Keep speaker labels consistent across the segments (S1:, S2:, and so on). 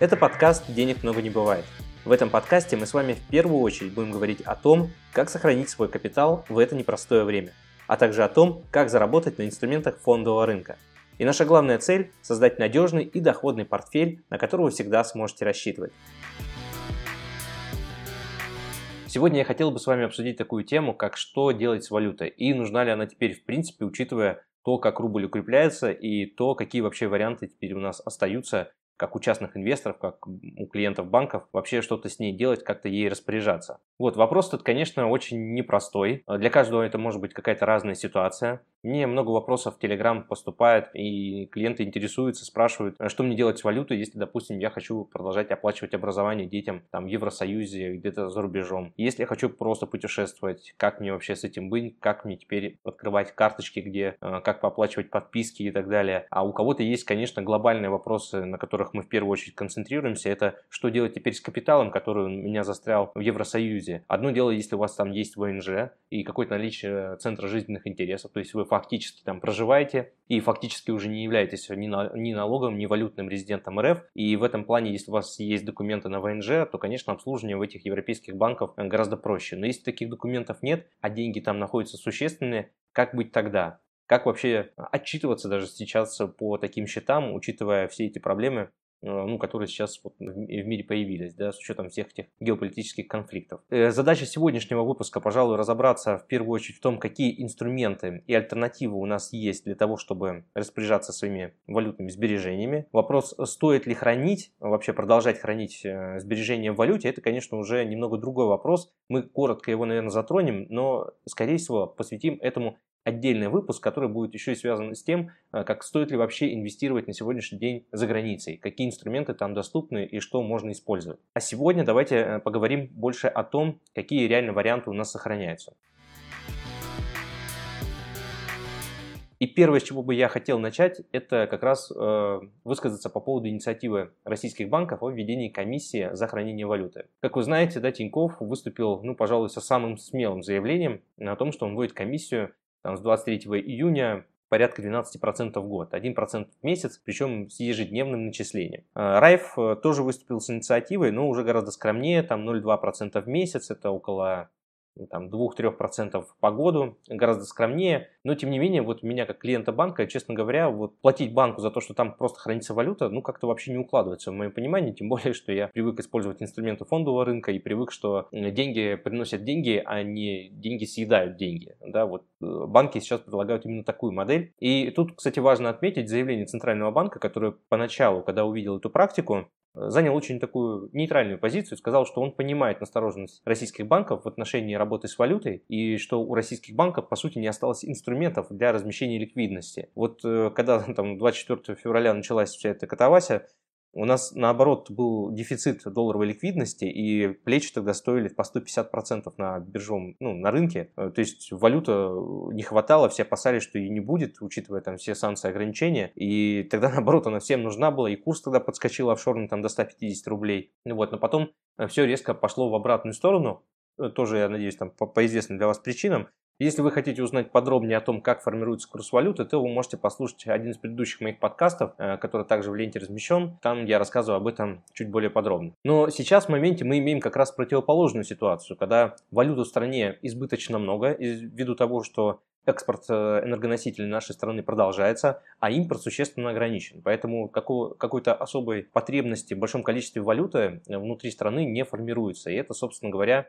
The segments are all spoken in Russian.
S1: Это подкаст «Денег много не бывает». В этом подкасте мы с вами в первую очередь будем говорить о том, как сохранить свой капитал в это непростое время, а также о том, как заработать на инструментах фондового рынка. И наша главная цель – создать надежный и доходный портфель, на который вы всегда сможете рассчитывать. Сегодня я хотел бы с вами обсудить такую тему, как что делать с валютой и нужна ли она теперь в принципе, учитывая то, как рубль укрепляется и то, какие вообще варианты теперь у нас остаются как у частных инвесторов, как у клиентов банков, вообще что-то с ней делать, как-то ей распоряжаться. Вот, вопрос тут, конечно, очень непростой. Для каждого это может быть какая-то разная ситуация. Мне много вопросов в Telegram поступает, и клиенты интересуются, спрашивают, «А что мне делать с валютой, если, допустим, я хочу продолжать оплачивать образование детям там, в Евросоюзе, где-то за рубежом. Если я хочу просто путешествовать, как мне вообще с этим быть, как мне теперь открывать карточки, где, э, как пооплачивать подписки и так далее. А у кого-то есть, конечно, глобальные вопросы, на которых мы в первую очередь концентрируемся. Это что делать теперь с капиталом, который у меня застрял в Евросоюзе. Одно дело, если у вас там есть ВНЖ и какое-то наличие центра жизненных интересов, то есть вы фактически там проживаете и фактически уже не являетесь ни, на, ни налоговым, ни валютным резидентом РФ. И в этом плане, если у вас есть документы на ВНЖ, то, конечно, обслуживание в этих европейских банках гораздо проще. Но если таких документов нет, а деньги там находятся существенные, как быть тогда? Как вообще отчитываться даже сейчас по таким счетам, учитывая все эти проблемы, Э, ну, которые сейчас вот в мире появились, да, с учетом всех этих геополитических конфликтов. Э, задача сегодняшнего выпуска, пожалуй, разобраться в первую очередь в том, какие инструменты и альтернативы у нас есть для того, чтобы распоряжаться своими валютными сбережениями. Вопрос, стоит ли хранить, вообще продолжать хранить э, сбережения в валюте, это, конечно, уже немного другой вопрос. Мы коротко его, наверное, затронем, но, скорее всего, посвятим этому отдельный выпуск, который будет еще и связан с тем, э, как стоит ли вообще инвестировать на сегодняшний день за границей, какие инструменты там доступны и что можно использовать. А сегодня давайте э, поговорим больше о том, какие реально варианты у нас сохраняются. И первое, с чего бы я хотел начать, это как раз э, высказаться по поводу инициативы российских банков о введении комиссии за хранение валюты. Как вы знаете, да, Тиньков выступил, ну, пожалуй, со самым смелым заявлением о том, что он вводит комиссию там, с 23 июня порядка 12% в год, 1% в месяц, причем с ежедневным начислением. А, Райф э, тоже выступил с инициативой, но уже гораздо скромнее, там 0,2% в месяц, это около там 2-3% по году, гораздо скромнее. Но, тем не менее, вот меня как клиента банка, честно говоря, вот платить банку за то, что там просто хранится валюта, ну, как-то вообще не укладывается в моем понимании, тем более, что я привык использовать инструменты фондового рынка и привык, что деньги приносят деньги, а не деньги съедают деньги. Да, вот э, банки сейчас предлагают именно такую модель. И тут, кстати, важно отметить заявление Центрального банка, которое поначалу, когда увидел эту практику, занял очень такую нейтральную позицию, сказал, что он понимает настороженность российских банков в отношении работы с валютой и что у российских банков, по сути, не осталось инструментов для размещения ликвидности. Вот э, когда там 24 февраля началась вся эта катавасия, у нас, наоборот, был дефицит долларовой ликвидности, и плечи тогда стоили по 150% на биржевом, ну, на рынке. Э, то есть валюта не хватало, все опасались, что ее не будет, учитывая там все санкции ограничения. И тогда, наоборот, она всем нужна была, и курс тогда подскочил офшорный там до 150 рублей. Ну вот, но потом э, все резко пошло в обратную сторону, э, тоже, я надеюсь, там по, по известным для вас причинам. Если вы хотите узнать подробнее о том, как формируется курс валюты, то вы можете послушать один из предыдущих моих подкастов, э, который также в ленте размещен. Там я рассказываю об этом чуть более подробно. Но сейчас в моменте мы имеем как раз противоположную ситуацию, когда валюты в стране избыточно много, ввиду того, что экспорт э, энергоносителей нашей страны продолжается, а импорт существенно ограничен. Поэтому какой-то особой потребности в большом количестве валюты э, внутри страны не формируется. И это, собственно говоря,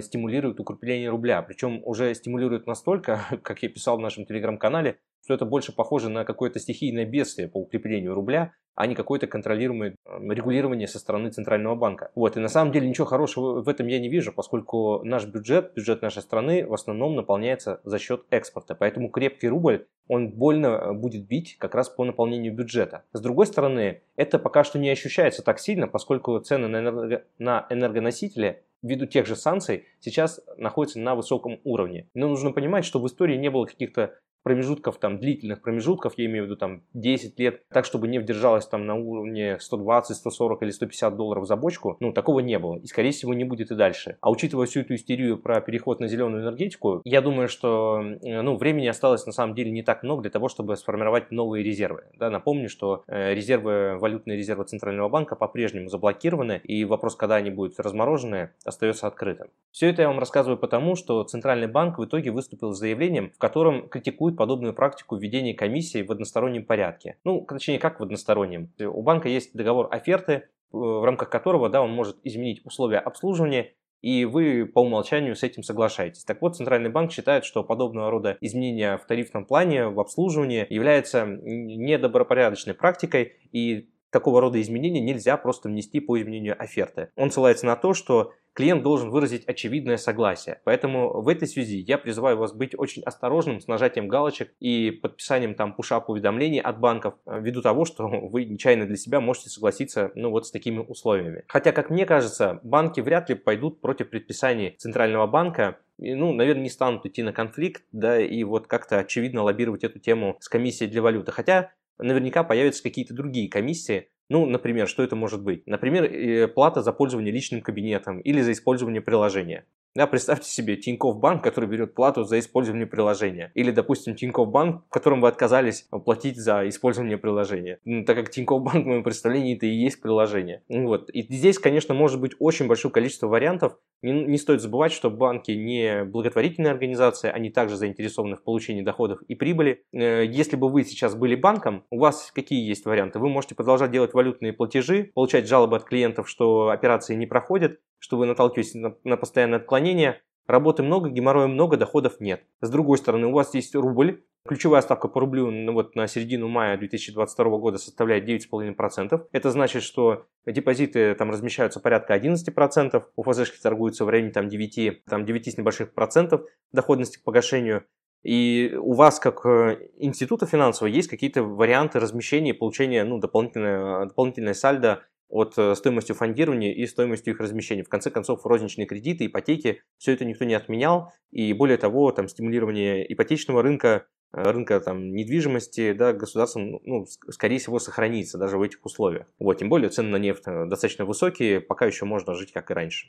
S1: стимулирует укрепление рубля. Причем уже стимулирует настолько, как я писал в нашем телеграм-канале, что это больше похоже на какое-то стихийное бедствие по укреплению рубля, а не какое-то контролируемое регулирование со стороны Центрального банка. Вот. И на самом деле ничего хорошего в этом я не вижу, поскольку наш бюджет, бюджет нашей страны в основном наполняется за счет экспорта. Поэтому крепкий рубль, он больно э, будет бить как раз по наполнению бюджета. С другой стороны, это пока что не ощущается так сильно, поскольку цены на, энерго... на энергоносители ввиду тех же санкций сейчас находятся на высоком уровне. Но нужно понимать, что в истории не было каких-то промежутков, там, длительных промежутков, я имею в виду там 10 лет, так, чтобы нефть держалась там на уровне 120, 140 или 150 долларов за бочку, ну, такого не было. И, скорее всего, не будет и дальше. А учитывая всю эту истерию про переход на зеленую энергетику, я думаю, что, э, ну, времени осталось на самом деле не так много для того, чтобы сформировать новые резервы. Да, напомню, что э, резервы, валютные резервы Центрального банка по-прежнему заблокированы, и вопрос, когда они будут разморожены, остается открытым. Все это я вам рассказываю потому, что Центральный банк в итоге выступил с заявлением, в котором критикует подобную практику введения комиссии в одностороннем порядке. Ну, точнее, как в одностороннем. У банка есть договор оферты, э, в рамках которого да, он может изменить условия обслуживания и вы по умолчанию с этим соглашаетесь. Так вот, Центральный банк считает, что подобного рода изменения в тарифном плане, в обслуживании является недобропорядочной практикой, и такого рода изменения нельзя просто внести по изменению оферты. Он ссылается на то, что клиент должен выразить очевидное согласие. Поэтому в этой связи я призываю вас быть очень осторожным с нажатием галочек и подписанием там пушап уведомлений от банков, э, ввиду того, что вы нечаянно для себя можете согласиться ну вот с такими условиями. Хотя, как мне кажется, банки вряд ли пойдут против предписаний Центрального банка, ну, наверное, не станут идти на конфликт, да, и вот как-то очевидно лоббировать эту тему с комиссией для валюты. Хотя наверняка появятся какие-то другие комиссии, ну, например, что это может быть? Например, э, плата за пользование личным кабинетом или за использование приложения. Да, представьте себе Тинькофф Банк, который берет плату за использование приложения. Или, допустим, Тинькофф Банк, в котором вы отказались платить за использование приложения. Ну, так как Тинькофф Банк, в моем представлении, это и есть приложение. Вот. И здесь, конечно, может быть очень большое количество вариантов. Не, не стоит забывать, что банки не благотворительные организации, они также заинтересованы в получении доходов и прибыли. Э, если бы вы сейчас были банком, у вас какие есть варианты? Вы можете продолжать делать валютные платежи, получать жалобы от клиентов, что операции не проходят, что вы наталкиваетесь на, на постоянное отклонение, работы много, геморроя много, доходов нет. С другой стороны, у вас есть рубль, ключевая ставка по рублю ну, вот на середину мая 2022 года составляет 9,5%. Это значит, что депозиты там размещаются порядка 11%, у ФЗшки торгуются в районе там, 9, там 9 с небольших процентов доходности к погашению. И у вас, как э, института финансового, есть какие-то варианты размещения и получения ну, дополнительное, дополнительное сальдо от э, стоимости фондирования и стоимости их размещения. В конце концов, розничные кредиты, ипотеки, все это никто не отменял. И более того, там, стимулирование ипотечного рынка, э, рынка там, недвижимости да, государством, ну, скорее всего, сохранится даже в этих условиях. Вот, тем более цены на нефть э, достаточно высокие, пока еще можно жить как и раньше.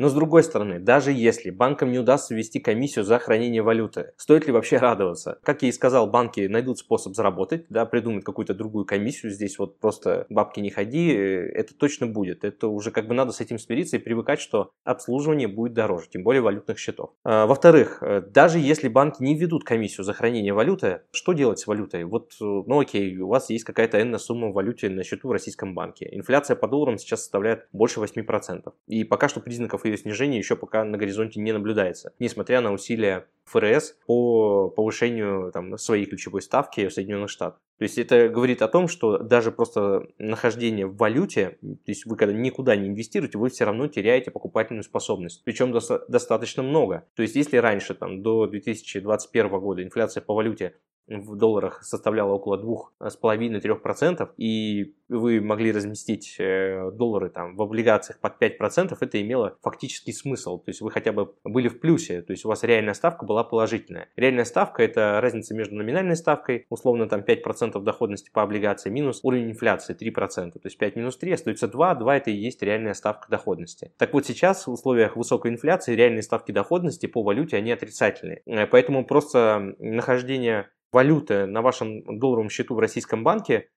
S1: Но с другой стороны, даже если банкам не удастся ввести комиссию за хранение валюты, стоит ли вообще радоваться? Как я и сказал, банки найдут способ заработать, да, придумают какую-то другую комиссию, здесь вот просто бабки не ходи, э, это точно будет. Это уже как бы надо с этим смириться и привыкать, что обслуживание будет дороже, тем более валютных счетов. А, во-вторых, э, даже если банки не введут комиссию за хранение валюты, что делать с валютой? Вот, э, ну окей, у вас есть какая-то энная сумма в валюте на счету в российском банке. Инфляция по долларам сейчас составляет больше 8%. И пока что признаков ее снижения еще пока на горизонте не наблюдается, несмотря на усилия ФРС по повышению там, своей ключевой ставки в Соединенных Штатах. То есть это говорит о том, что даже просто нахождение в валюте, то есть вы когда никуда не инвестируете, вы все равно теряете покупательную способность. Причем доста- достаточно много. То есть если раньше там, до 2021 года инфляция по валюте в долларах составляла около 2,5-3%, и вы могли разместить э, доллары там в облигациях под 5%, это имело фактический смысл. То есть вы хотя бы были в плюсе, то есть у вас реальная ставка была положительная. Реальная ставка – это разница между номинальной ставкой, условно там 5% доходности по облигации, минус уровень инфляции 3%. То есть 5 минус 3 остается 2, 2 это и есть реальная ставка доходности. Так вот сейчас в условиях высокой инфляции реальные ставки доходности по валюте, они отрицательные. Э, поэтому просто нахождение валюты на вашем долларовом счету в российском банке,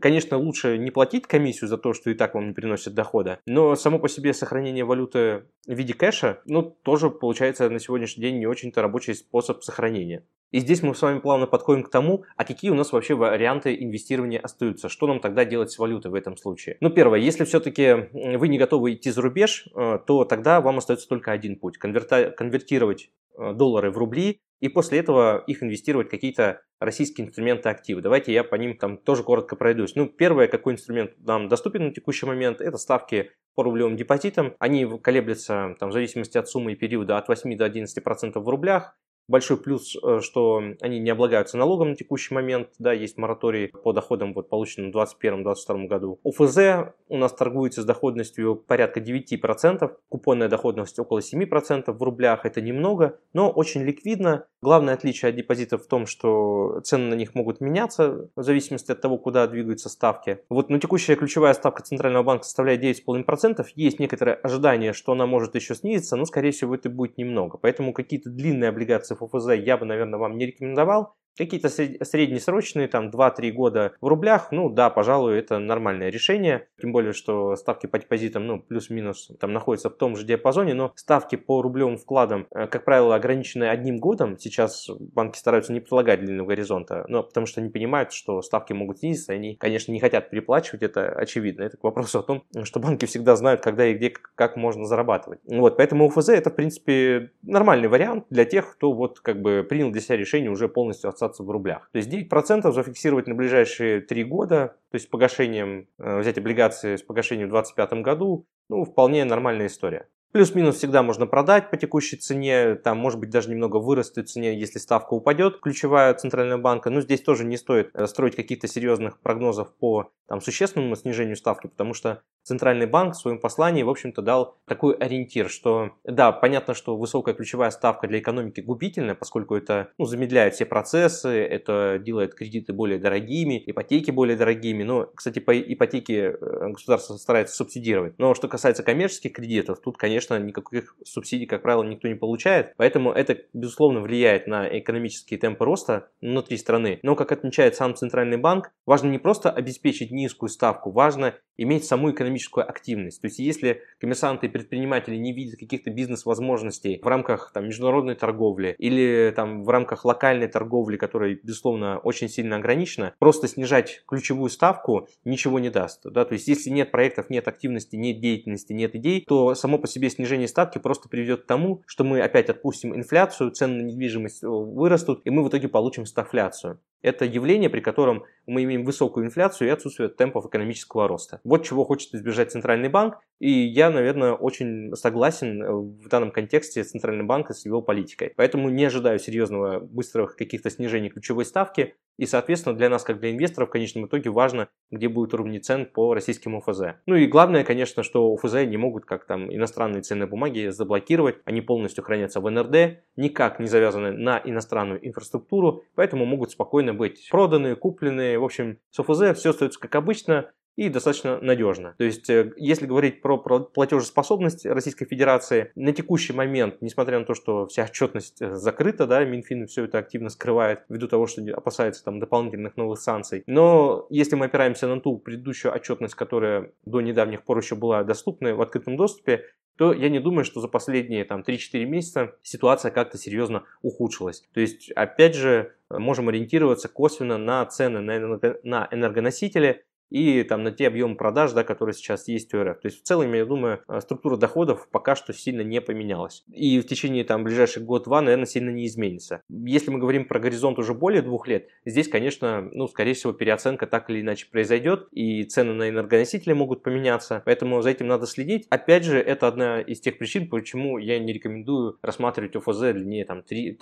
S1: Конечно, лучше не платить комиссию за то, что и так вам не приносит дохода, но само по себе сохранение валюты в виде кэша, ну, тоже получается на сегодняшний день не очень-то рабочий способ сохранения. И здесь мы с вами плавно подходим к тому, а какие у нас вообще варианты инвестирования остаются, что нам тогда делать с валютой в этом случае. Ну, первое, если все-таки вы не готовы идти за рубеж, э, то тогда вам остается только один путь, конверта- конвертировать э, доллары в рубли и после этого их инвестировать в какие-то российские инструменты активы. Давайте я по ним там тоже коротко пройдусь. Ну, первое, какой инструмент нам доступен на текущий момент, это ставки по рублевым депозитам. Они колеблются там, в зависимости от суммы и периода от 8 до 11% в рублях Большой плюс, э, что они не облагаются налогом на текущий момент, да, есть мораторий по доходам, вот, полученным в 2021-2022 году. ОФЗ у нас торгуется с доходностью порядка 9%, купонная доходность около 7% в рублях, это немного, но очень ликвидно. Главное отличие от депозитов в том, что цены на них могут меняться в зависимости от того, куда двигаются ставки. Вот, но текущая ключевая ставка Центрального банка составляет 9,5%, есть некоторое ожидание, что она может еще снизиться, но, скорее всего, это будет немного. Поэтому какие-то длинные облигации ФФЗ я бы, наверное, вам не рекомендовал. Какие-то среднесрочные, там 2-3 года в рублях, ну да, пожалуй, это нормальное решение. Тем более, что ставки по депозитам, ну, плюс-минус, там находятся в том же диапазоне, но ставки по рублевым вкладам, э, как правило, ограничены одним годом. Сейчас банки стараются не предлагать длинного горизонта, но потому что они понимают, что ставки могут снизиться, они, конечно, не хотят переплачивать, это очевидно. Это к вопросу о том, что банки всегда знают, когда и где, как можно зарабатывать. Вот, поэтому УФЗ это, в принципе, нормальный вариант для тех, кто вот как бы принял для себя решение уже полностью отстаться остаться в рублях. То есть 9% зафиксировать на ближайшие 3 года, то есть погашением, э, взять облигации с погашением в 2025 году, ну, вполне нормальная история. Плюс-минус всегда можно продать по текущей цене, там может быть даже немного вырастет цене, если ставка упадет, ключевая центрального банка. Но здесь тоже не стоит э, строить каких-то серьезных прогнозов по там, существенному снижению ставки, потому что Центральный банк в своем послании, в общем-то, дал такой ориентир, что, да, понятно, что высокая ключевая ставка для экономики губительная, поскольку это ну, замедляет все процессы, это делает кредиты более дорогими, ипотеки более дорогими. Но, кстати, по ипотеке э, государство старается субсидировать. Но что касается коммерческих кредитов, тут, конечно, никаких субсидий, как правило, никто не получает. Поэтому это, безусловно, влияет на экономические темпы роста внутри страны. Но, как отмечает сам Центральный банк, важно не просто обеспечить низкую ставку, важно иметь саму экономическую активность. То есть, если коммерсанты и предприниматели не видят каких-то бизнес-возможностей в рамках там, международной торговли или там, в рамках локальной торговли, которая, безусловно, очень сильно ограничена, просто снижать ключевую ставку ничего не даст. Да? То есть, если нет проектов, нет активности, нет деятельности, нет идей, то само по себе снижение ставки просто приведет к тому, что мы опять отпустим инфляцию, цены на недвижимость э, вырастут, и мы в итоге получим стагфляцию. Это явление, при котором мы имеем высокую инфляцию и отсутствие темпов экономического роста. Вот чего хочет избежать Центральный банк. И я, наверное, очень согласен э, в данном контексте с Центральным банком с его политикой. Поэтому не ожидаю серьезного, быстрых каких-то снижений ключевой ставки. И, соответственно, для нас, как для инвесторов, в конечном итоге важно, где будут уровни цен по российским ОФЗ. Ну и главное, конечно, что ОФЗ не могут, как там иностранные ценные бумаги, заблокировать. Они полностью хранятся в НРД, никак не завязаны на иностранную инфраструктуру, поэтому могут спокойно быть проданы, куплены. В общем, с ОФЗ все остается как обычно и достаточно надежно. То есть, э, если говорить про платежеспособность Российской Федерации, на текущий момент, несмотря на то, что вся отчетность э, закрыта, да, Минфин все это активно скрывает ввиду того, что опасается там дополнительных новых санкций. Но если мы опираемся на ту предыдущую отчетность, которая до недавних пор еще была доступна в открытом доступе, то я не думаю, что за последние там 3-4 месяца ситуация как-то серьезно ухудшилась. То есть, опять же, можем ориентироваться косвенно на цены на энергоносители, и там на те объемы продаж, да, которые сейчас есть у РФ. То есть в целом, я думаю, э, структура доходов пока что сильно не поменялась. И в течение там ближайших год-два, наверное, сильно не изменится. Если мы говорим про горизонт уже более двух лет, здесь, конечно, ну, скорее всего, переоценка так или иначе произойдет, и цены на энергоносители могут поменяться, поэтому за этим надо следить. Опять же, это одна из тех причин, почему я не рекомендую рассматривать ОФЗ длиннее там 3-5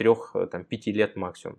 S1: э, лет максимум.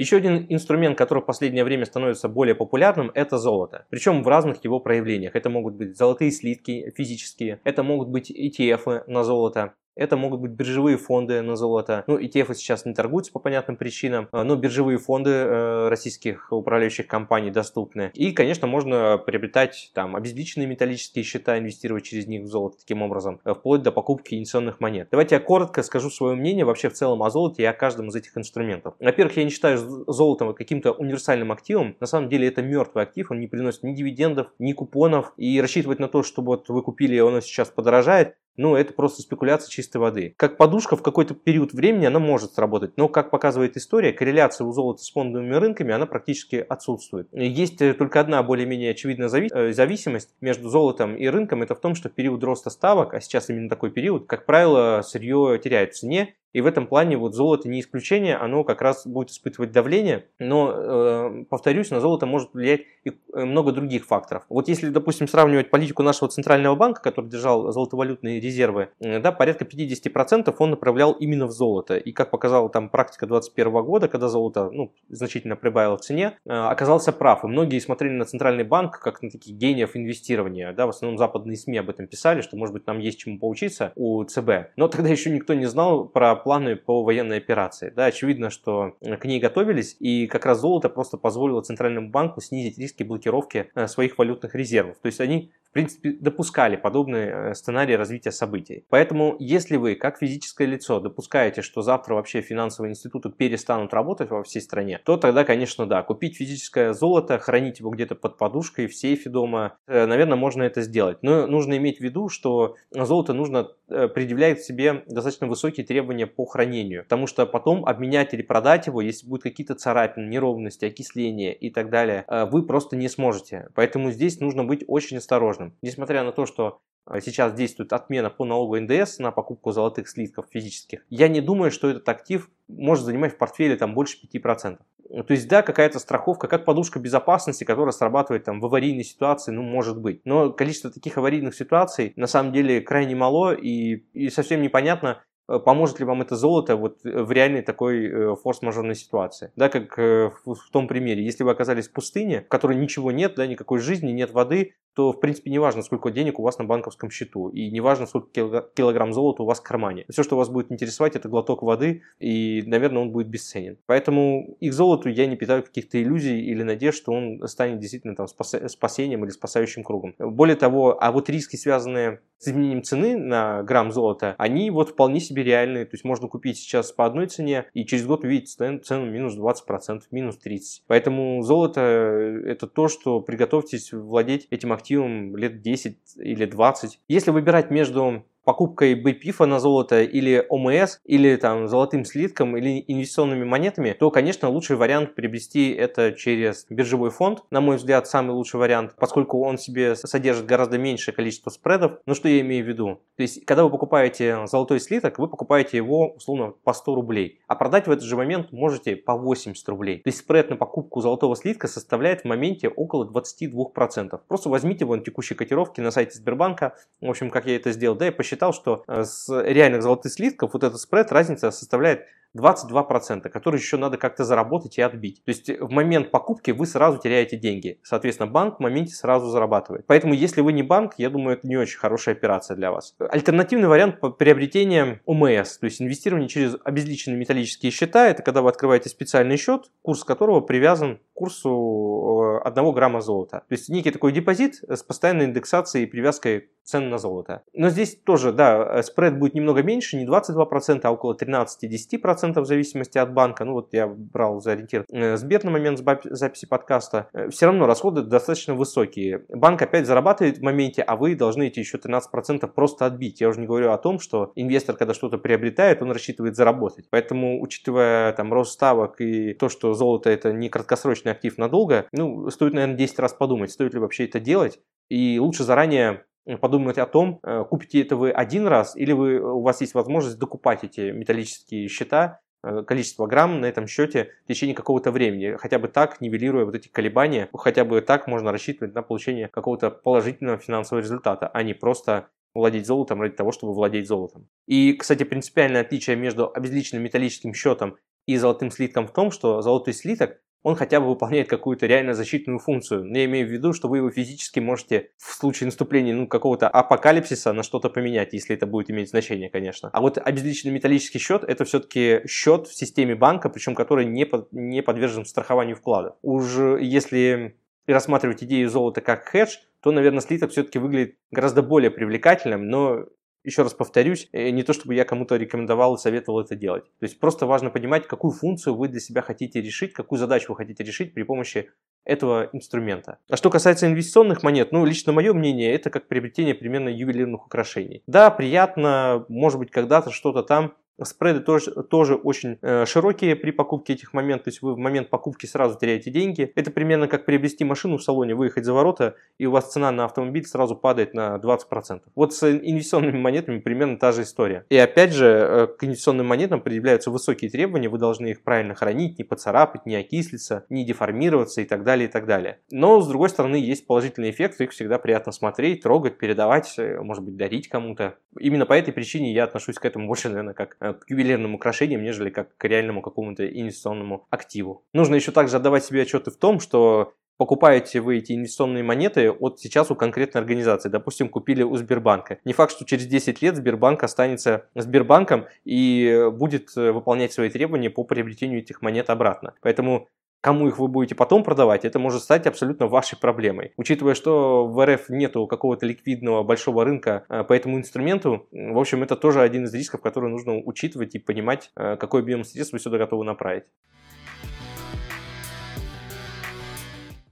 S1: Еще один инструмент, который в последнее время становится более популярным, это золото. Причем в разных его проявлениях. Это могут быть золотые слитки физические, это могут быть ETF на золото, это могут быть биржевые фонды на золото. Ну, ETF сейчас не торгуются по понятным причинам, а, но биржевые фонды э, российских управляющих компаний доступны. И, конечно, можно приобретать там обезличенные металлические счета, инвестировать через них в золото таким образом, э, вплоть до покупки инициационных монет. Давайте я коротко скажу свое мнение вообще в целом о золоте и о каждом из этих инструментов. Во-первых, я не считаю золото каким-то универсальным активом. На самом деле это мертвый актив, он не приносит ни дивидендов, ни купонов. И рассчитывать на то, что вот вы купили, и оно сейчас подорожает, ну, это просто спекуляция чистой воды. Как подушка в какой-то период времени она может сработать, но, как показывает история, корреляция у золота с фондовыми рынками, она практически отсутствует. Есть э, только одна более-менее очевидная э, зависимость между золотом и рынком, это в том, что в период роста ставок, а сейчас именно такой период, как правило, сырье теряет в цене, И в этом плане вот золото не исключение, оно как раз будет испытывать давление, но, э, повторюсь, на золото может влиять и э, много других факторов. Вот если, допустим, сравнивать политику нашего центрального банка, который держал золотовалютные резервы, э, да, порядка 50% он направлял именно в золото. И как показала там практика 2021 года, когда золото ну, значительно прибавило в цене, э, оказался прав. И многие смотрели на центральный банк как на таких гениев инвестирования. Да, в основном западные СМИ об этом писали, что, может быть, нам есть чему поучиться у ЦБ. Но тогда еще никто не знал про планы по военной операции. Да, очевидно, что к ней готовились, и как раз золото просто позволило Центральному банку снизить риски блокировки э, своих валютных резервов. То есть они в принципе, допускали подобные э, сценарии развития событий. Поэтому, если вы, как физическое лицо, допускаете, что завтра вообще финансовые институты перестанут работать во всей стране, то тогда, конечно, да, купить физическое золото, хранить его где-то под подушкой, в сейфе дома, э, наверное, можно это сделать. Но нужно иметь в виду, что золото нужно э, предъявлять себе достаточно высокие требования по хранению, потому что потом обменять или продать его, если будут какие-то царапины, неровности, окисления и так далее, вы просто не сможете. Поэтому здесь нужно быть очень осторожным важным. Несмотря на то, что э, сейчас действует отмена по налогу НДС на покупку золотых слитков физических, я не думаю, что этот актив может занимать в портфеле там больше 5%. То есть, да, какая-то страховка, как подушка безопасности, которая срабатывает там в аварийной ситуации, ну, может быть. Но количество таких аварийных ситуаций на самом деле крайне мало и, и совсем непонятно, поможет ли вам это золото вот э, в реальной такой э, форс-мажорной ситуации. Да, как в том примере, если вы оказались в пустыне, в которой ничего нет, да, никакой жизни, нет воды, то, в принципе, не важно, сколько денег у вас на банковском счету, и не важно, сколько килограмм золота у вас в кармане. Все, что вас будет интересовать, это глоток воды, и, наверное, он будет бесценен. Поэтому и к золоту я не питаю каких-то иллюзий или надежд, что он станет действительно там спасением или спасающим кругом. Более того, а вот риски, связанные с изменением цены на грамм золота, они вот вполне себе реальные. То есть можно купить сейчас по одной цене и через год увидеть цену минус 20%, минус 30%. Поэтому золото это то, что приготовьтесь владеть этим активом лет 10 или 20. Если выбирать между покупкой БПИФа на золото или ОМС, или там золотым слитком, или инвестиционными монетами, то, конечно, лучший вариант приобрести это через биржевой фонд. На мой взгляд, самый лучший вариант, поскольку он себе содержит гораздо меньшее количество спредов. Но что я имею в виду? То есть, когда вы покупаете золотой слиток, вы покупаете его, условно, по 100 рублей. А продать в этот же момент можете по 80 рублей. То есть, спред на покупку золотого слитка составляет в моменте около 22%. Просто возьмите вон текущие котировки на сайте Сбербанка, в общем, как я это сделал, да, и посчитайте посчитал, что э, с реальных золотых слитков вот этот спред, разница составляет 22%, которые еще надо как-то заработать и отбить. То есть в момент покупки вы сразу теряете деньги. Соответственно, банк в моменте сразу зарабатывает. Поэтому, если вы не банк, я думаю, это не очень хорошая операция для вас. Альтернативный вариант приобретения ОМС, то есть инвестирование через обезличенные металлические счета, это когда вы открываете специальный счет, курс которого привязан к курсу 1 э, грамма золота. То есть некий такой депозит с постоянной индексацией и привязкой цен на золото. Но здесь тоже, да, э, спред будет немного меньше, не 22%, а около 13-10% в зависимости от банка. Ну вот я брал за ориентир э, Сбер на момент записи подкаста. Э, Все равно расходы достаточно высокие. Банк опять зарабатывает в моменте, а вы должны эти еще 13% просто отбить. Я уже не говорю о том, что инвестор, когда что-то приобретает, он рассчитывает заработать. Поэтому, учитывая там рост ставок и то, что золото это не краткосрочный актив надолго, ну, стоит, наверное, 10 раз подумать, стоит ли вообще это делать. И лучше заранее подумать о том, э, купите это вы один раз или вы, у вас есть возможность докупать эти металлические счета, э, количество грамм на этом счете в течение какого-то времени, хотя бы так, нивелируя вот эти колебания, хотя бы так можно рассчитывать на получение какого-то положительного финансового результата, а не просто владеть золотом ради того, чтобы владеть золотом. И, кстати, принципиальное отличие между обезличенным металлическим счетом и золотым слитком в том, что золотой слиток он хотя бы выполняет какую-то реально защитную функцию. Но я имею в виду, что вы его физически можете в случае наступления ну, какого-то апокалипсиса на что-то поменять, если это будет иметь значение, конечно. А вот обезличенный металлический счет – это все-таки счет в системе банка, причем который не, под, не подвержен страхованию вкладов. Уж если рассматривать идею золота как хедж, то, наверное, слиток все-таки выглядит гораздо более привлекательным, но еще раз повторюсь, э, не то чтобы я кому-то рекомендовал и советовал это делать. То есть просто важно понимать, какую функцию вы для себя хотите решить, какую задачу вы хотите решить при помощи этого инструмента. А что касается инвестиционных монет, ну, лично мое мнение, это как приобретение примерно ювелирных украшений. Да, приятно, может быть, когда-то что-то там Спреды тоже, тоже очень э, широкие при покупке этих моментов, то есть вы в момент покупки сразу теряете деньги. Это примерно как приобрести машину в салоне, выехать за ворота, и у вас цена на автомобиль сразу падает на 20%. Вот с инвестиционными монетами примерно та же история. И опять же, э, к инвестиционным монетам предъявляются высокие требования, вы должны их правильно хранить, не поцарапать, не окислиться, не деформироваться и так далее, и так далее. Но, с другой стороны, есть положительный эффект, их всегда приятно смотреть, трогать, передавать, э, может быть, дарить кому-то. Именно по этой причине я отношусь к этому больше, наверное, как к ювелирным украшениям, нежели как к реальному какому-то инвестиционному активу. Нужно еще также отдавать себе отчеты в том, что покупаете вы эти инвестиционные монеты от сейчас у конкретной организации. Допустим, купили у Сбербанка. Не факт, что через 10 лет Сбербанк останется Сбербанком и будет э, выполнять свои требования по приобретению этих монет обратно. Поэтому Кому их вы будете потом продавать, это может стать абсолютно вашей проблемой. Учитывая, что в РФ нету какого-то ликвидного большого рынка э, по этому инструменту, в общем, это тоже один из рисков, который нужно учитывать и понимать, э, какой объем средств вы сюда готовы направить.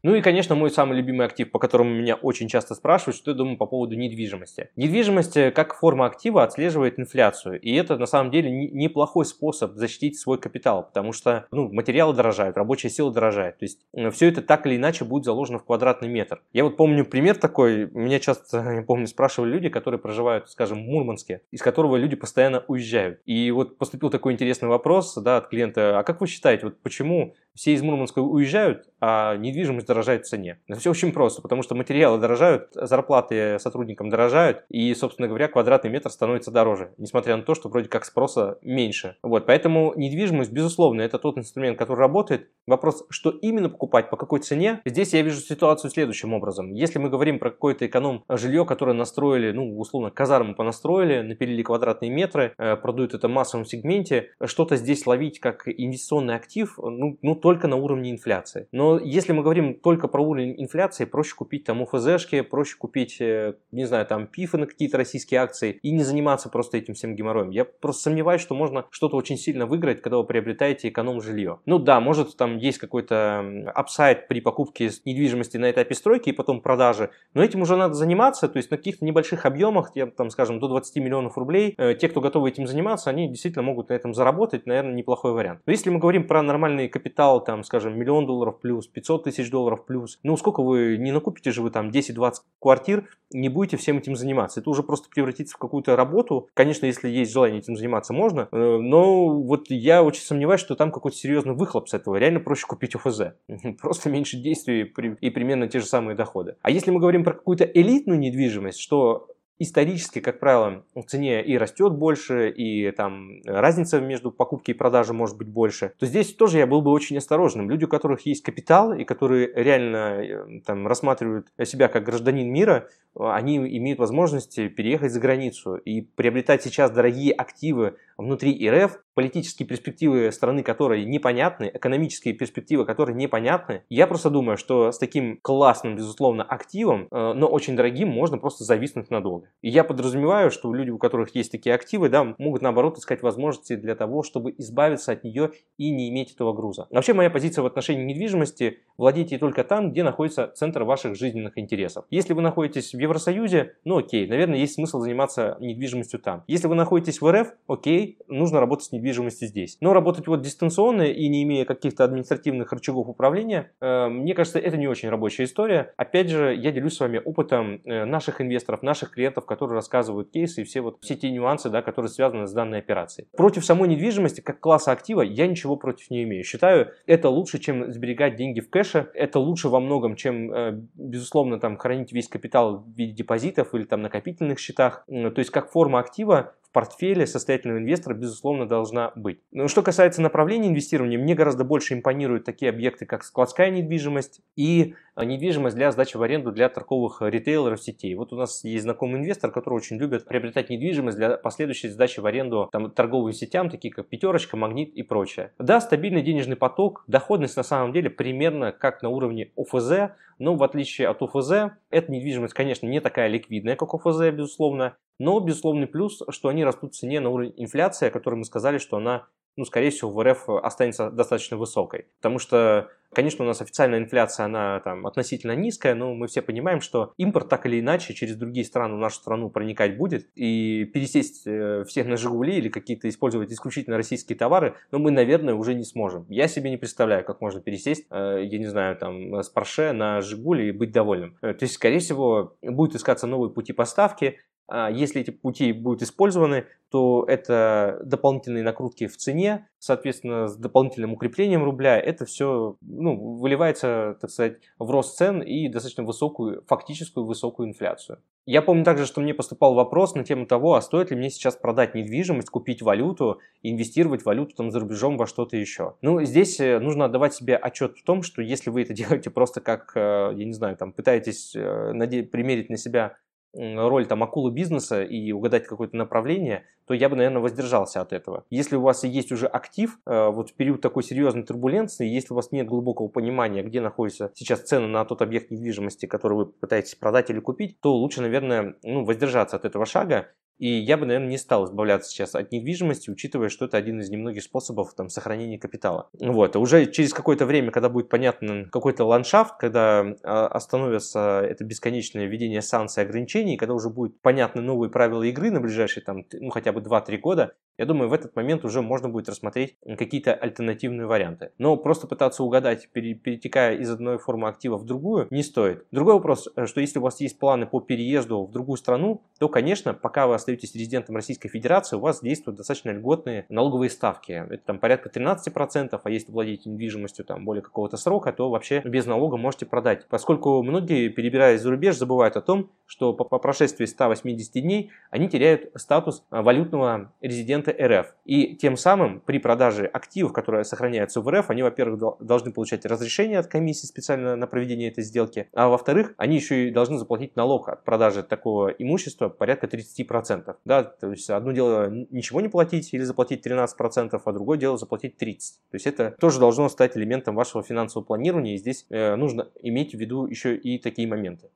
S1: Ну и, конечно, мой самый любимый актив, по которому меня очень часто спрашивают, что я думаю по поводу недвижимости. Недвижимость э, как форма актива отслеживает инфляцию, и это на самом деле неплохой способ защитить свой капитал, потому что ну, материалы дорожают, рабочая сила дорожает, то есть э, все это так или иначе будет заложено в квадратный метр. Я вот помню пример такой, меня часто, я помню, спрашивали люди, которые проживают, скажем, в Мурманске, из которого люди постоянно уезжают. И вот поступил такой интересный вопрос да, от клиента, а как вы считаете, вот почему все из Мурманска уезжают, а недвижимость дорожает в цене. Это все очень просто, потому что материалы дорожают, зарплаты сотрудникам дорожают, и, собственно говоря, квадратный метр становится дороже, несмотря на то, что вроде как спроса меньше. Вот, поэтому недвижимость, безусловно, это тот инструмент, который работает. Вопрос, что именно покупать, по какой цене, здесь я вижу ситуацию следующим образом. Если мы говорим про какое-то эконом жилье, которое настроили, ну, условно, казарму понастроили, напилили квадратные метры, э, продают это в массовом сегменте, что-то здесь ловить как инвестиционный актив, ну, ну только на уровне инфляции. Но если мы говорим только про уровень инфляции, проще купить там УФЗшки, проще купить, э, не знаю, там пифы на какие-то российские акции и не заниматься просто этим всем геморроем. Я просто сомневаюсь, что можно что-то очень сильно выиграть, когда вы приобретаете эконом-жилье. Ну да, может там есть какой-то апсайд при покупке недвижимости на этапе стройки и потом продажи, но этим уже надо заниматься, то есть на каких-то небольших объемах, там, скажем, до 20 миллионов рублей, э, те, кто готовы этим заниматься, они действительно могут на этом заработать, наверное, неплохой вариант. Но если мы говорим про нормальный капитал, там, скажем, миллион долларов плюс, 500 тысяч долларов плюс. Ну, сколько вы не накупите же вы там 10-20 квартир, не будете всем этим заниматься. Это уже просто превратится в какую-то работу. Конечно, если есть желание этим заниматься, можно. Э, но вот я очень сомневаюсь, что там какой-то серьезный выхлоп с этого. Реально проще купить ОФЗ. Просто меньше действий и примерно те же самые доходы. А если мы говорим про какую-то элитную недвижимость, что исторически, как правило, в цене и растет больше, и там разница между покупкой и продажей может быть больше, то здесь тоже я был бы очень осторожным. Люди, у которых есть капитал и которые реально э, там, рассматривают себя как гражданин мира, они имеют возможность переехать за границу и приобретать сейчас дорогие активы внутри РФ, политические перспективы страны которой непонятны, экономические перспективы которой непонятны. Я просто думаю, что с таким классным, безусловно, активом, э, но очень дорогим, можно просто зависнуть надолго. И я подразумеваю, что люди, у которых есть такие активы, да, могут наоборот искать возможности для того, чтобы избавиться от нее и не иметь этого груза. Вообще моя позиция в отношении недвижимости – владейте только там, где находится центр ваших жизненных интересов. Если вы находитесь в Евросоюзе, ну окей, наверное, есть смысл заниматься недвижимостью там. Если вы находитесь в РФ, окей, нужно работать с недвижимостью здесь. Но работать вот дистанционно и не имея каких-то административных рычагов управления, э, мне кажется, это не очень рабочая история. Опять же, я делюсь с вами опытом э, наших инвесторов, наших клиентов, которые рассказывают кейсы и все вот все те нюансы, да, которые связаны с данной операцией. Против самой недвижимости, как класса актива, я ничего против не имею. Считаю, это лучше, чем сберегать деньги в кэше. Это лучше во многом, чем, э, безусловно, там хранить весь капитал в виде депозитов или там накопительных счетах. То есть как форма актива в портфеле состоятельного инвестора, безусловно, должна быть. Но что касается направления инвестирования, мне гораздо больше импонируют такие объекты, как складская недвижимость и а, недвижимость для сдачи в аренду для торговых ритейлеров сетей. Вот у нас есть знакомый инвестор, который очень любит приобретать недвижимость для последующей сдачи в аренду там, торговым сетям, такие как Пятерочка, Магнит и прочее. Да, стабильный денежный поток, доходность на самом деле примерно как на уровне ОФЗ, но в отличие от ОФЗ, эта недвижимость, конечно, не такая ликвидная, как ОФЗ, безусловно, но безусловный плюс, что они растут в цене на уровень инфляции, о которой мы сказали, что она ну, скорее всего, в РФ останется достаточно высокой. Потому что Конечно, у нас официальная инфляция, она там относительно низкая, но мы все понимаем, что импорт так или иначе через другие страны в нашу страну проникать будет, и пересесть э, всех на «Жигули» или какие-то использовать исключительно российские товары, но мы, наверное, уже не сможем. Я себе не представляю, как можно пересесть, э, я не знаю, там, с Porsche на «Жигули» и быть довольным. Э, то есть, скорее всего, будут искаться новые пути поставки, если эти пути будут использованы, то это дополнительные накрутки в цене, соответственно, с дополнительным укреплением рубля, это все ну, выливается, так сказать, в рост цен и достаточно высокую, фактическую высокую инфляцию. Я помню также, что мне поступал вопрос на тему того, а стоит ли мне сейчас продать недвижимость, купить валюту, инвестировать валюту там за рубежом во что-то еще. Ну, здесь э, нужно отдавать себе отчет в том, что если вы это делаете просто как, э, я не знаю, там, пытаетесь э, примерить на себя роль там акулы бизнеса и угадать какое-то направление, то я бы, наверное, воздержался от этого. Если у вас есть уже актив, э, вот в период такой серьезной турбуленции, если у вас нет глубокого понимания, где находятся сейчас цены на тот объект недвижимости, который вы пытаетесь продать или купить, то лучше, наверное, ну, воздержаться от этого шага и я бы, наверное, не стал избавляться сейчас от недвижимости, учитывая, что это один из немногих способов там, сохранения капитала. Вот. А уже через какое-то время, когда будет понятен какой-то ландшафт, когда а, остановится это бесконечное введение санкций и ограничений, когда уже будут понятны новые правила игры на ближайшие там, ну, хотя бы 2-3 года, я думаю, в этот момент уже можно будет рассмотреть какие-то альтернативные варианты. Но просто пытаться угадать, перетекая из одной формы актива в другую, не стоит. Другой вопрос, э, что если у вас есть планы по переезду в другую страну, то, конечно, пока вы остаетесь резидентом Российской Федерации, у вас действуют достаточно льготные налоговые ставки. Это там порядка 13%, а если владеете недвижимостью там более какого-то срока, то вообще без налога можете продать. Поскольку многие, перебираясь за рубеж, забывают о том, что по, по прошествии 180 дней они теряют статус а, валютного резидента РФ. И тем самым при продаже активов, которые сохраняются в РФ, они, во-первых, должны получать разрешение от комиссии специально на проведение этой сделки, а во-вторых, они еще и должны заплатить налог от продажи такого имущества порядка 30%. Да, то есть одно дело ничего не платить или заплатить 13%, а другое дело заплатить 30%. То есть это тоже должно стать элементом вашего финансового планирования, и здесь э, нужно иметь в виду еще и такие моменты.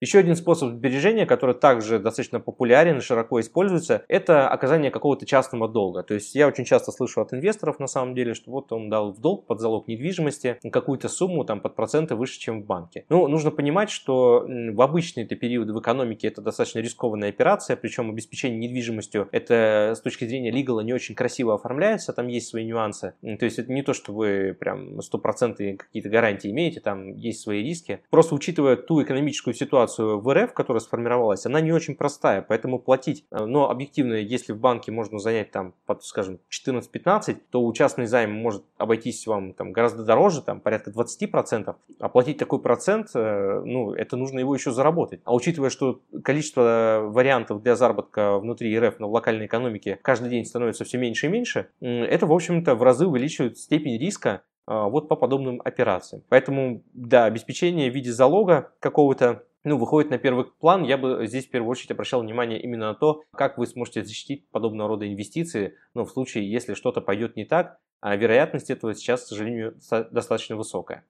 S1: Еще один способ сбережения, который также достаточно популярен и широко используется, это оказание какого-то частного долга. То есть я очень часто слышу от инвесторов на самом деле, что вот он дал в долг под залог недвижимости какую-то сумму там под проценты выше, чем в банке. Ну, нужно понимать, что в обычные это периоды в экономике это достаточно рискованная операция, причем обеспечение недвижимостью это с точки зрения лигала не очень красиво оформляется, там есть свои нюансы. То есть это не то, что вы прям стопроцентные какие-то гарантии имеете, там есть свои риски. Просто учитывая ту экономическую ситуацию, ситуацию в РФ, которая сформировалась, она не очень простая, поэтому платить, э, но объективно, если в банке можно занять там, под, скажем, 14-15, то у частный займ может обойтись вам там гораздо дороже, там порядка 20%, а платить такой процент, э, ну, это нужно его еще заработать. А учитывая, что количество вариантов для заработка внутри РФ, в локальной экономике каждый день становится все меньше и меньше, это, в общем-то, в разы увеличивает степень риска вот по подобным операциям. Поэтому, да, обеспечение в виде залога какого-то ну, выходит на первый план, я бы здесь в первую очередь обращал внимание именно на то, как вы сможете защитить подобного рода инвестиции, ну, в случае, если что-то пойдет не так, а вероятность этого сейчас, к сожалению, достаточно высокая.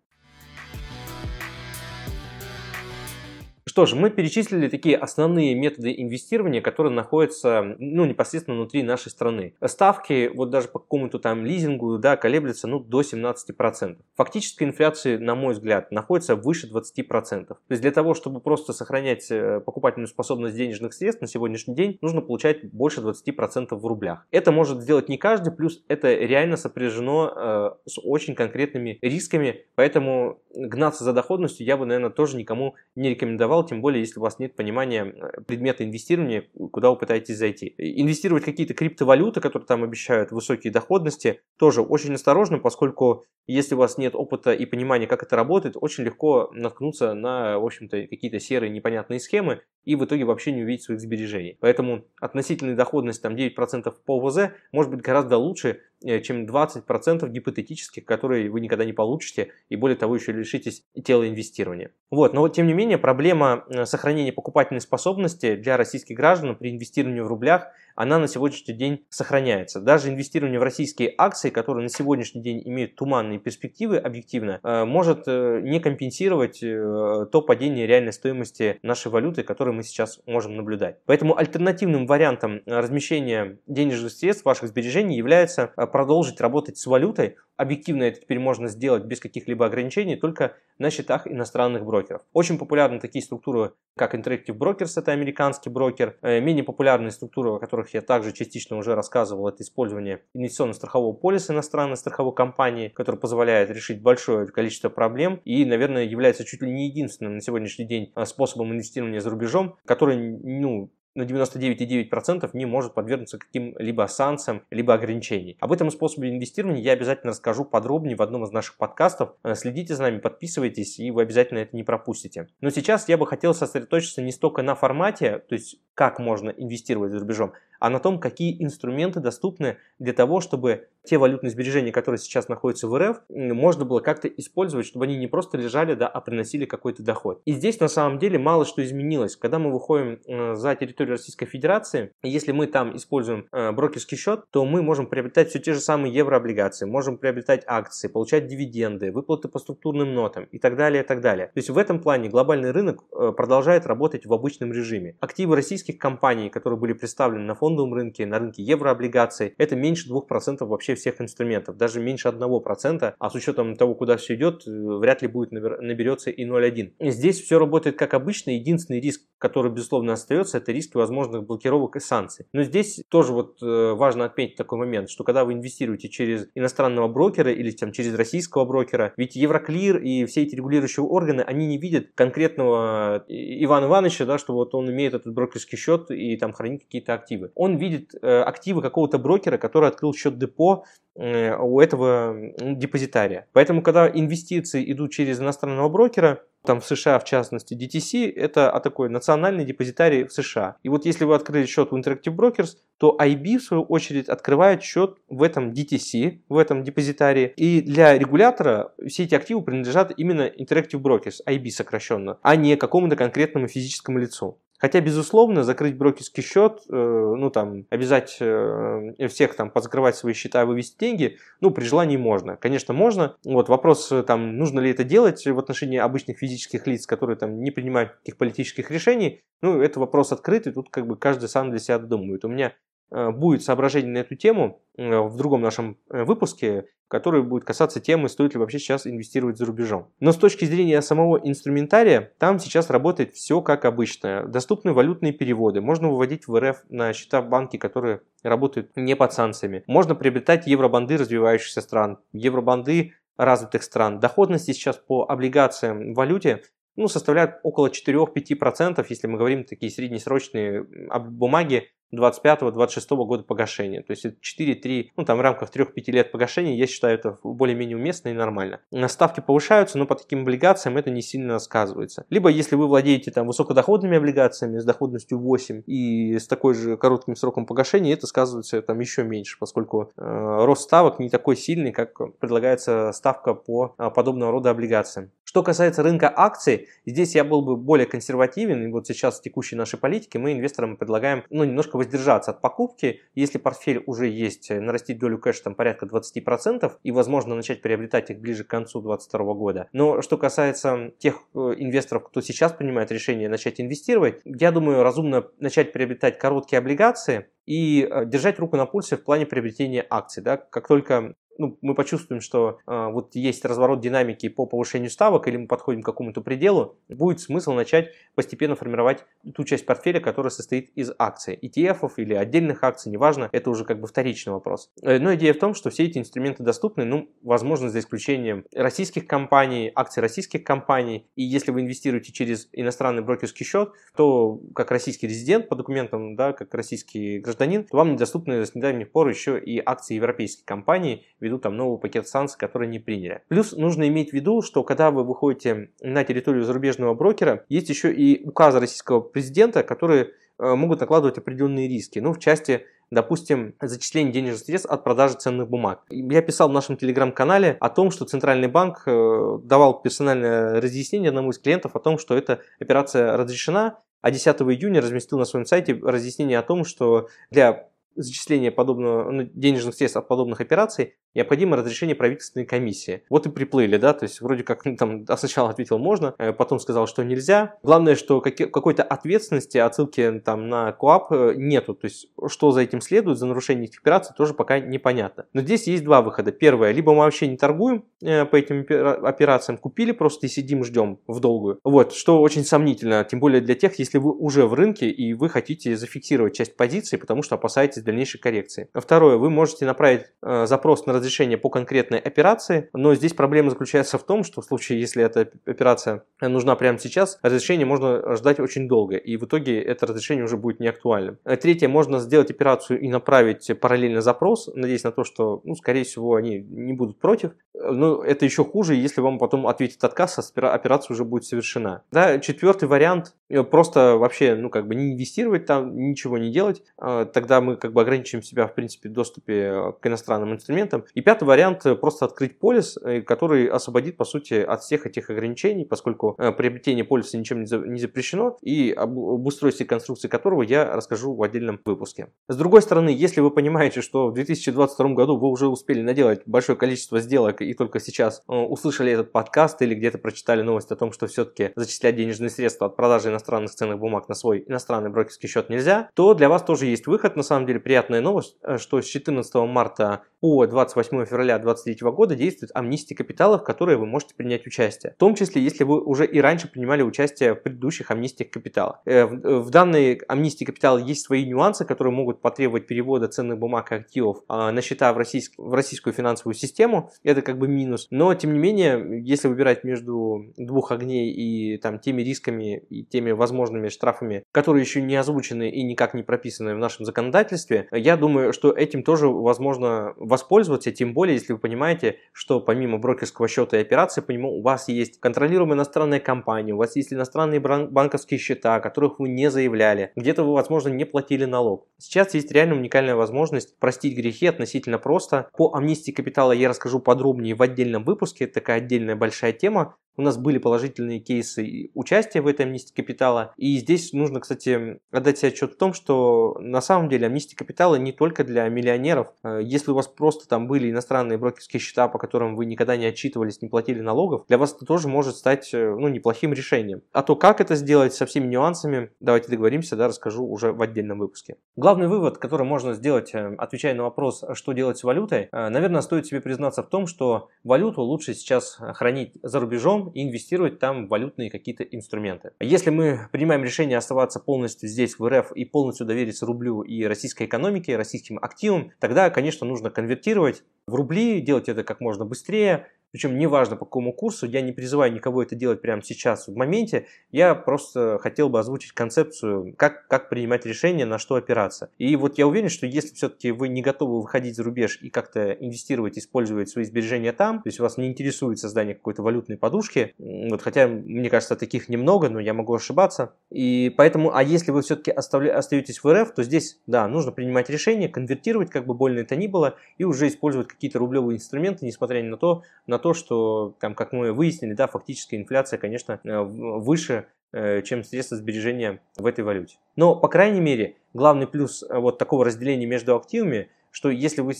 S1: Что ж, мы перечислили такие основные методы инвестирования, которые находятся ну, непосредственно внутри нашей страны. Ставки вот даже по какому-то там лизингу да, колеблются ну, до 17%. Фактическая инфляция, на мой взгляд, находится выше 20%. То есть для того, чтобы просто сохранять э, покупательную способность денежных средств на сегодняшний день, нужно получать больше 20% в рублях. Это может сделать не каждый, плюс это реально сопряжено э, с очень конкретными рисками, поэтому гнаться за доходностью я бы, наверное, тоже никому не рекомендовал, тем более, если у вас нет понимания э, предмета инвестирования, куда вы пытаетесь зайти. Инвестировать какие-то криптовалюты, которые там обещают высокие доходности, тоже очень осторожно, поскольку если у вас нет опыта и понимания, как это работает, очень легко наткнуться на, в общем-то, какие-то серые непонятные схемы и в итоге вообще не увидеть своих сбережений. Поэтому относительная доходность там 9% по ОВЗ может быть гораздо лучше, э, чем 20% гипотетических, которые вы никогда не получите, и более того, еще лишитесь тела инвестирования. Вот, но тем не менее, проблема Э, сохранения покупательной способности для российских граждан при инвестировании в рублях, она на сегодняшний день сохраняется. Даже инвестирование в российские акции, которые на сегодняшний день имеют туманные перспективы объективно, э, может э, не компенсировать э, то падение реальной стоимости нашей валюты, которое мы сейчас можем наблюдать. Поэтому альтернативным вариантом размещения денежных средств ваших сбережений является продолжить работать с валютой. Объективно это теперь можно сделать без каких-либо ограничений, только на счетах иностранных брокеров. Очень популярны такие структуры, как Interactive Brokers, это американский брокер. Менее популярные структуры, о которых я также частично уже рассказывал, это использование инвестиционно-страхового полиса иностранной страховой компании, который позволяет решить большое количество проблем и, наверное, является чуть ли не единственным на сегодняшний день а, способом инвестирования за рубежом, который ну, на 99,9% не может подвергнуться каким-либо санкциям, либо ограничениям. Об этом способе инвестирования я обязательно расскажу подробнее в одном из наших подкастов. Э, следите за нами, подписывайтесь, и вы обязательно это не пропустите. Но сейчас я бы хотел сосредоточиться не столько на формате, то есть как можно инвестировать за рубежом, а на том, какие инструменты доступны для того, чтобы те валютные сбережения, которые сейчас находятся в РФ, можно было как-то использовать, чтобы они не просто лежали, да, а приносили какой-то доход. И здесь на самом деле мало что изменилось. Когда мы выходим э, за территорию Российской Федерации, если мы там используем э, брокерский счет, то мы можем приобретать все те же самые еврооблигации, можем приобретать акции, получать дивиденды, выплаты по структурным нотам и так далее, и так далее. То есть в этом плане глобальный рынок э, продолжает работать в обычном режиме. Активы российских компаний, которые были представлены на фонд фондовом рынке, на рынке еврооблигаций, это меньше 2% вообще всех инструментов, даже меньше 1%, а с учетом того, куда все идет, э, вряд ли будет наберется и 0,1. Здесь все работает как обычно, единственный риск, который, безусловно, остается, это риски возможных блокировок и санкций. Но здесь тоже вот э, важно отметить такой момент, что когда вы инвестируете через иностранного брокера или там, через российского брокера, ведь Евроклир и все эти регулирующие органы, они не видят конкретного э, Ивана Ивановича, да, что вот он имеет этот брокерский счет и там хранит какие-то активы он видит э, активы какого-то брокера, который открыл счет депо э, у этого депозитария. Поэтому, когда инвестиции идут через иностранного брокера, там в США в частности DTC, это такой национальный депозитарий в США. И вот если вы открыли счет в Interactive Brokers, то IB в свою очередь открывает счет в этом DTC, в этом депозитарии. И для регулятора все эти активы принадлежат именно Interactive Brokers, IB сокращенно, а не какому-то конкретному физическому лицу. Хотя, безусловно, закрыть брокерский счет, э, ну там, обязать э, всех там позакрывать свои счета и вывести деньги, ну, при желании можно. Конечно, можно. Вот вопрос, э, там, нужно ли это делать в отношении обычных физических лиц, которые там не принимают каких политических решений, ну, это вопрос открытый, тут как бы каждый сам для себя думает. У меня будет соображение на эту тему э, в другом нашем э, выпуске, который будет касаться темы, стоит ли вообще сейчас инвестировать за рубежом. Но с точки зрения самого инструментария, там сейчас работает все как обычно. Доступны валютные переводы, можно выводить в РФ на счета в банке, которые работают не под санкциями. Можно приобретать евробанды развивающихся стран, евробанды развитых стран. Доходности сейчас по облигациям в валюте ну, составляют около 4-5%, если мы говорим такие среднесрочные бумаги 25-26 года погашения. То есть это 4-3, ну там в рамках 3-5 лет погашения, я считаю это более-менее уместно и нормально. Ставки повышаются, но по таким облигациям это не сильно сказывается. Либо если вы владеете там высокодоходными облигациями с доходностью 8 и с такой же коротким сроком погашения, это сказывается там еще меньше, поскольку э, рост ставок не такой сильный, как предлагается ставка по э, подобного рода облигациям. Что касается рынка акций, здесь я был бы более консервативен, и вот сейчас в текущей нашей политике мы инвесторам предлагаем ну, немножко воздержаться от покупки. Если портфель уже есть, э, нарастить долю кэша там порядка 20% и, возможно, начать приобретать их ближе к концу 2022 года. Но что касается тех э, инвесторов, кто сейчас принимает решение начать инвестировать, я думаю, разумно начать приобретать короткие облигации и э, держать руку на пульсе в плане приобретения акций. Да? Как только ну, мы почувствуем, что э, вот есть разворот динамики по повышению ставок или мы подходим к какому-то пределу, будет смысл начать постепенно формировать ту часть портфеля, которая состоит из акций, ETF или отдельных акций, неважно, это уже как бы вторичный вопрос. Э, но идея в том, что все эти инструменты доступны, ну, возможно, за исключением российских компаний, акций российских компаний, и если вы инвестируете через иностранный брокерский счет, то как российский резидент по документам, да, как российский гражданин, то вам недоступны с недавних пор еще и акции европейской компании, ввиду там нового пакета санкций, которые не приняли. Плюс нужно иметь в виду, что когда вы выходите на территорию зарубежного брокера, есть еще и указ российского президента, который могут накладывать определенные риски. Ну, в части допустим, зачисление денежных средств от продажи ценных бумаг. Я писал в нашем телеграм-канале о том, что Центральный банк э, давал персональное разъяснение одному из клиентов о том, что эта операция разрешена, а 10 июня разместил на своем сайте разъяснение о том, что для зачисления подобного, ну, денежных средств от подобных операций необходимо разрешение правительственной комиссии. Вот и приплыли, да, то есть вроде как ну, там сначала ответил можно, э, потом сказал, что нельзя. Главное, что какой-то ответственности, отсылки там на КОАП э, нету, то есть что за этим следует, за нарушение этих операций тоже пока непонятно. Но здесь есть два выхода. Первое, либо мы вообще не торгуем по этим операциям, купили просто и сидим, ждем в долгую. Вот, что очень сомнительно, тем более для тех, если вы уже в рынке и вы хотите зафиксировать часть позиции, потому что опасаетесь дальнейшей коррекции. Второе, вы можете направить запрос на разрешение по конкретной операции, но здесь проблема заключается в том, что в случае, если эта операция нужна прямо сейчас, разрешение можно ждать очень долго, и в итоге это разрешение уже будет неактуальным. А третье, можно сделать операцию и направить параллельно запрос, надеясь на то, что, ну, скорее всего, они не будут против, но это еще хуже, если вам потом ответит отказ, а операция уже будет совершена. Да, четвертый вариант, э, просто вообще, ну, как бы не инвестировать там, ничего не делать, а тогда мы как бы ограничим себя, в принципе, доступе к иностранным инструментам, и пятый вариант э, просто открыть полис, э, который освободит, по сути, от всех этих ограничений, поскольку э, приобретение полиса ничем не запрещено, и об устройстве конструкции которого я расскажу в отдельном выпуске. С другой стороны, если вы понимаете, что в 2022 году вы уже успели наделать большое количество сделок и только сейчас услышали этот подкаст или где-то прочитали новость о том, что все-таки зачислять денежные средства от продажи иностранных ценных бумаг на свой иностранный брокерский счет нельзя, то для вас тоже есть выход. На самом деле приятная новость, что с 14 марта по 28 февраля 2023 года действует амнистия капиталов, в которой вы можете принять участие. В том числе, если вы уже и раньше принимали участие в предыдущих амнистиях капитала. Э, в данной амнистии капитала есть свои нюансы, которые могут потребовать перевода ценных бумаг и активов а, на счета в, российск... в российскую финансовую систему. Это как бы минус. Но, тем не менее, если выбирать между двух огней и там, теми рисками и теми возможными штрафами, которые еще не озвучены и никак не прописаны в нашем законодательстве, я думаю, что этим тоже возможно воспользоваться, тем более, если вы понимаете, что помимо брокерского счета и операции, по нему у вас есть контролируемая иностранная компания, у вас есть иностранные банковские счета, которых вы не заявляли, где-то вы, возможно, не платили налог. Сейчас есть реально уникальная возможность простить грехи относительно просто. По амнистии капитала я расскажу подробнее в отдельном выпуске, это такая отдельная большая тема, у нас были положительные кейсы участия в этой амнистии капитала. И здесь нужно, кстати, отдать себе отчет в том, что на самом деле амнистия капитала не только для миллионеров. Э, если у вас просто там были иностранные брокерские счета, по которым вы никогда не отчитывались, не платили налогов, для вас это тоже может стать э, ну, неплохим решением. А то, как это сделать со всеми нюансами, давайте договоримся, да, расскажу уже в отдельном выпуске. Главный вывод, который можно сделать, э, отвечая на вопрос, что делать с валютой, наверное, стоит себе признаться в том, что валюту лучше сейчас хранить за рубежом, и инвестировать там в валютные какие-то инструменты. Если мы принимаем решение оставаться полностью здесь в РФ и полностью довериться рублю и российской экономике, российским активам, тогда, конечно, нужно конвертировать в рубли, делать это как можно быстрее, причем неважно по какому курсу, я не призываю никого это делать прямо сейчас, в моменте, я просто хотел бы озвучить концепцию, как, как принимать решение, на что опираться. И вот я уверен, что если все-таки вы не готовы выходить за рубеж и как-то инвестировать, использовать свои сбережения там, то есть вас не интересует создание какой-то валютной подушки, вот хотя, мне кажется, таких немного, но я могу ошибаться. И поэтому, а если вы все-таки остаетесь в РФ, то здесь, да, нужно принимать решение, конвертировать, как бы больно это ни было, и уже использовать какие-то рублевые инструменты, несмотря ни на то, на то, что, там, как мы выяснили, да, фактическая инфляция, конечно, э, выше, э, чем средства сбережения в этой валюте. Но, по крайней мере, главный плюс э, вот такого разделения между активами, что если вы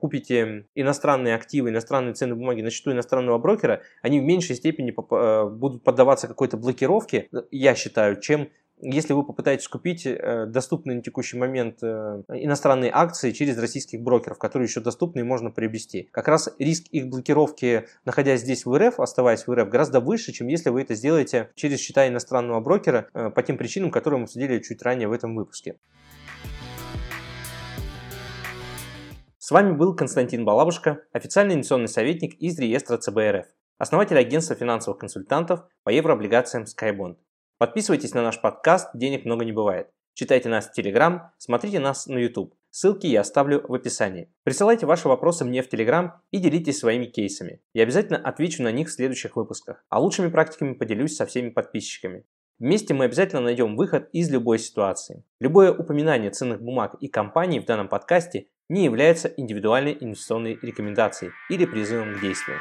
S1: купите иностранные активы, иностранные ценные бумаги на счету иностранного брокера, они в меньшей степени будут поддаваться какой-то блокировке, я считаю, чем если вы попытаетесь купить э, доступные на текущий момент э, иностранные акции через российских брокеров, которые еще доступны и можно приобрести. Как раз риск их блокировки, находясь здесь в РФ, оставаясь в РФ, гораздо выше, чем если вы это сделаете через счета иностранного брокера э, по тем причинам, которые мы обсудили чуть ранее в этом выпуске. С вами был Константин Балабушка, официальный инвестиционный советник из реестра ЦБРФ, основатель агентства финансовых консультантов по еврооблигациям SkyBond. Подписывайтесь на наш подкаст «Денег много не бывает». Читайте нас в Телеграм, смотрите нас на YouTube. Ссылки я оставлю в описании. Присылайте ваши вопросы мне в Телеграм и делитесь своими кейсами. Я обязательно отвечу на них в следующих выпусках. А лучшими практиками поделюсь со всеми подписчиками. Вместе мы обязательно найдем выход из любой ситуации. Любое упоминание ценных бумаг и компаний в данном подкасте не является индивидуальной инвестиционной рекомендацией или призывом к действию.